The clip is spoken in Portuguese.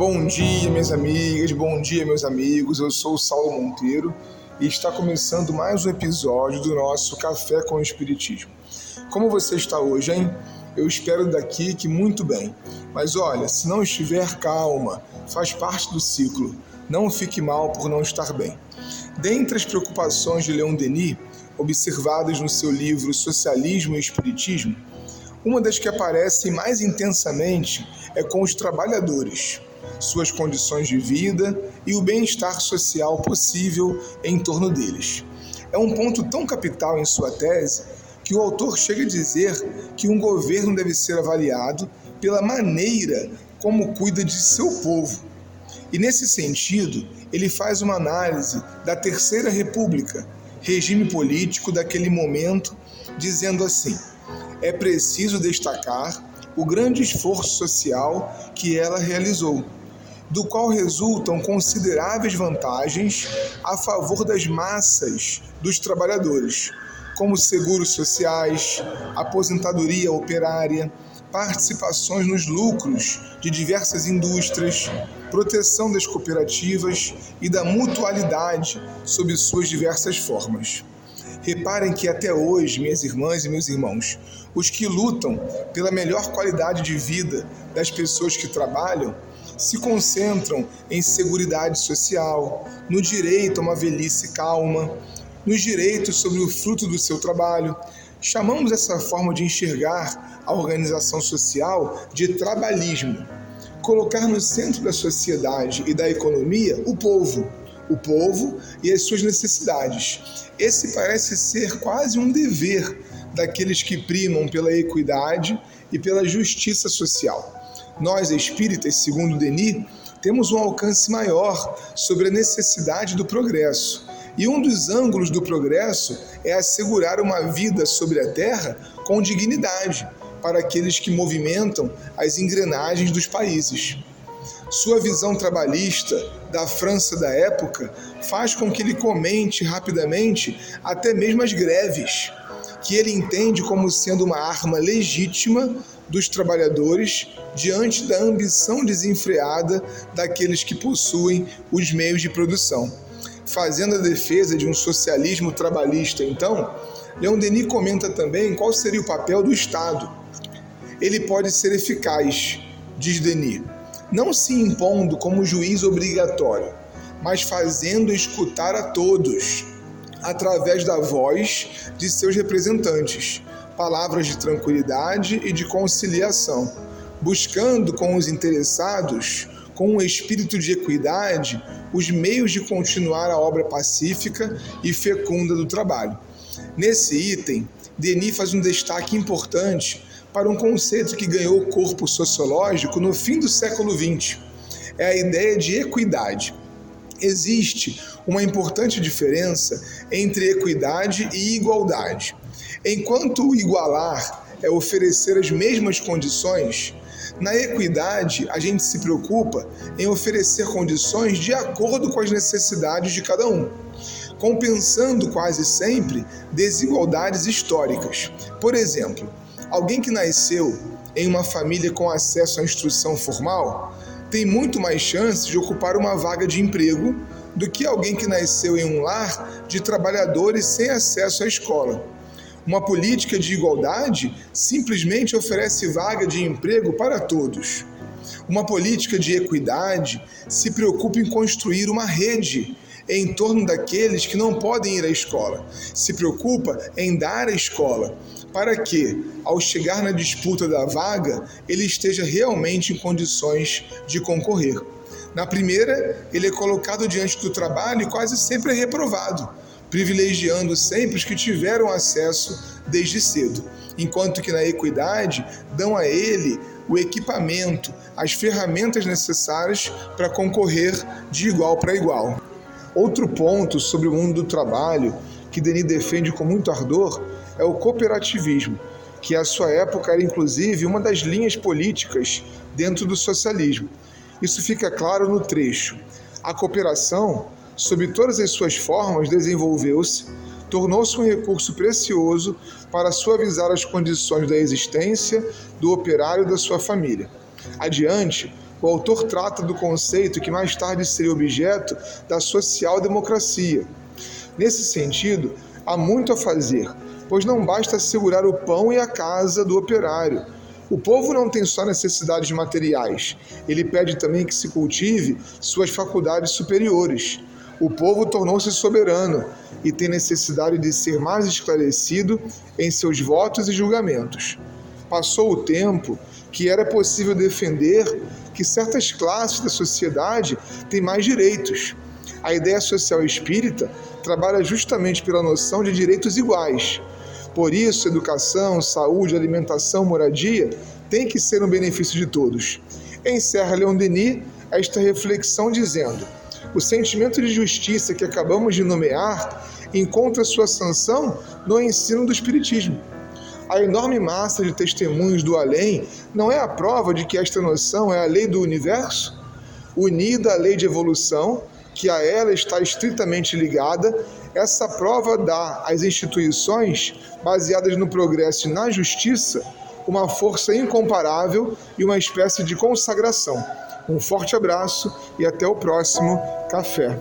Bom dia, minhas amigas, bom dia, meus amigos. Eu sou o Saulo Monteiro e está começando mais um episódio do nosso Café com o Espiritismo. Como você está hoje, hein? Eu espero daqui que muito bem. Mas olha, se não estiver, calma, faz parte do ciclo. Não fique mal por não estar bem. Dentre as preocupações de Leon Denis, observadas no seu livro Socialismo e Espiritismo, uma das que aparecem mais intensamente é com os trabalhadores suas condições de vida e o bem-estar social possível em torno deles. É um ponto tão capital em sua tese que o autor chega a dizer que um governo deve ser avaliado pela maneira como cuida de seu povo. E nesse sentido, ele faz uma análise da Terceira República, regime político daquele momento, dizendo assim: é preciso destacar o grande esforço social que ela realizou do qual resultam consideráveis vantagens a favor das massas dos trabalhadores, como seguros sociais, aposentadoria operária, participações nos lucros de diversas indústrias, proteção das cooperativas e da mutualidade sob suas diversas formas. Reparem que até hoje, minhas irmãs e meus irmãos, os que lutam pela melhor qualidade de vida das pessoas que trabalham se concentram em seguridade social, no direito a uma velhice calma, nos direitos sobre o fruto do seu trabalho. Chamamos essa forma de enxergar a organização social de trabalhismo. Colocar no centro da sociedade e da economia o povo, o povo e as suas necessidades. Esse parece ser quase um dever daqueles que primam pela equidade e pela justiça social. Nós, espíritas, segundo Denis, temos um alcance maior sobre a necessidade do progresso. E um dos ângulos do progresso é assegurar uma vida sobre a terra com dignidade para aqueles que movimentam as engrenagens dos países. Sua visão trabalhista da França da época faz com que ele comente rapidamente até mesmo as greves, que ele entende como sendo uma arma legítima dos trabalhadores diante da ambição desenfreada daqueles que possuem os meios de produção. Fazendo a defesa de um socialismo trabalhista, então, Leon Denis comenta também qual seria o papel do Estado. Ele pode ser eficaz, diz Denis, não se impondo como juiz obrigatório, mas fazendo escutar a todos, através da voz de seus representantes, palavras de tranquilidade e de conciliação, buscando com os interessados, com um espírito de equidade, os meios de continuar a obra pacífica e fecunda do trabalho. Nesse item, Denis faz um destaque importante para um conceito que ganhou corpo sociológico no fim do século XX. É a ideia de equidade. Existe uma importante diferença entre equidade e igualdade. Enquanto igualar é oferecer as mesmas condições, na equidade a gente se preocupa em oferecer condições de acordo com as necessidades de cada um, compensando quase sempre desigualdades históricas. Por exemplo, alguém que nasceu em uma família com acesso à instrução formal tem muito mais chances de ocupar uma vaga de emprego do que alguém que nasceu em um lar de trabalhadores sem acesso à escola. Uma política de igualdade simplesmente oferece vaga de emprego para todos. Uma política de equidade se preocupa em construir uma rede em torno daqueles que não podem ir à escola. Se preocupa em dar a escola para que, ao chegar na disputa da vaga, ele esteja realmente em condições de concorrer. Na primeira, ele é colocado diante do trabalho e quase sempre é reprovado privilegiando sempre os que tiveram acesso desde cedo, enquanto que na equidade dão a ele o equipamento, as ferramentas necessárias para concorrer de igual para igual. Outro ponto sobre o mundo do trabalho que Denis defende com muito ardor é o cooperativismo, que à sua época era inclusive uma das linhas políticas dentro do socialismo. Isso fica claro no trecho. A cooperação sob todas as suas formas, desenvolveu-se, tornou-se um recurso precioso para suavizar as condições da existência do operário e da sua família. Adiante, o autor trata do conceito que mais tarde seria objeto da social-democracia. Nesse sentido, há muito a fazer, pois não basta assegurar o pão e a casa do operário. O povo não tem só necessidades materiais, ele pede também que se cultive suas faculdades superiores. O povo tornou-se soberano e tem necessidade de ser mais esclarecido em seus votos e julgamentos. Passou o tempo que era possível defender que certas classes da sociedade têm mais direitos. A ideia social espírita trabalha justamente pela noção de direitos iguais. Por isso, educação, saúde, alimentação, moradia têm que ser no benefício de todos. Encerra Leon Denis esta reflexão dizendo: o sentimento de justiça que acabamos de nomear encontra sua sanção no ensino do Espiritismo. A enorme massa de testemunhos do além não é a prova de que esta noção é a lei do universo? Unida à lei de evolução, que a ela está estritamente ligada, essa prova dá às instituições, baseadas no progresso e na justiça, uma força incomparável e uma espécie de consagração. Um forte abraço e até o próximo café.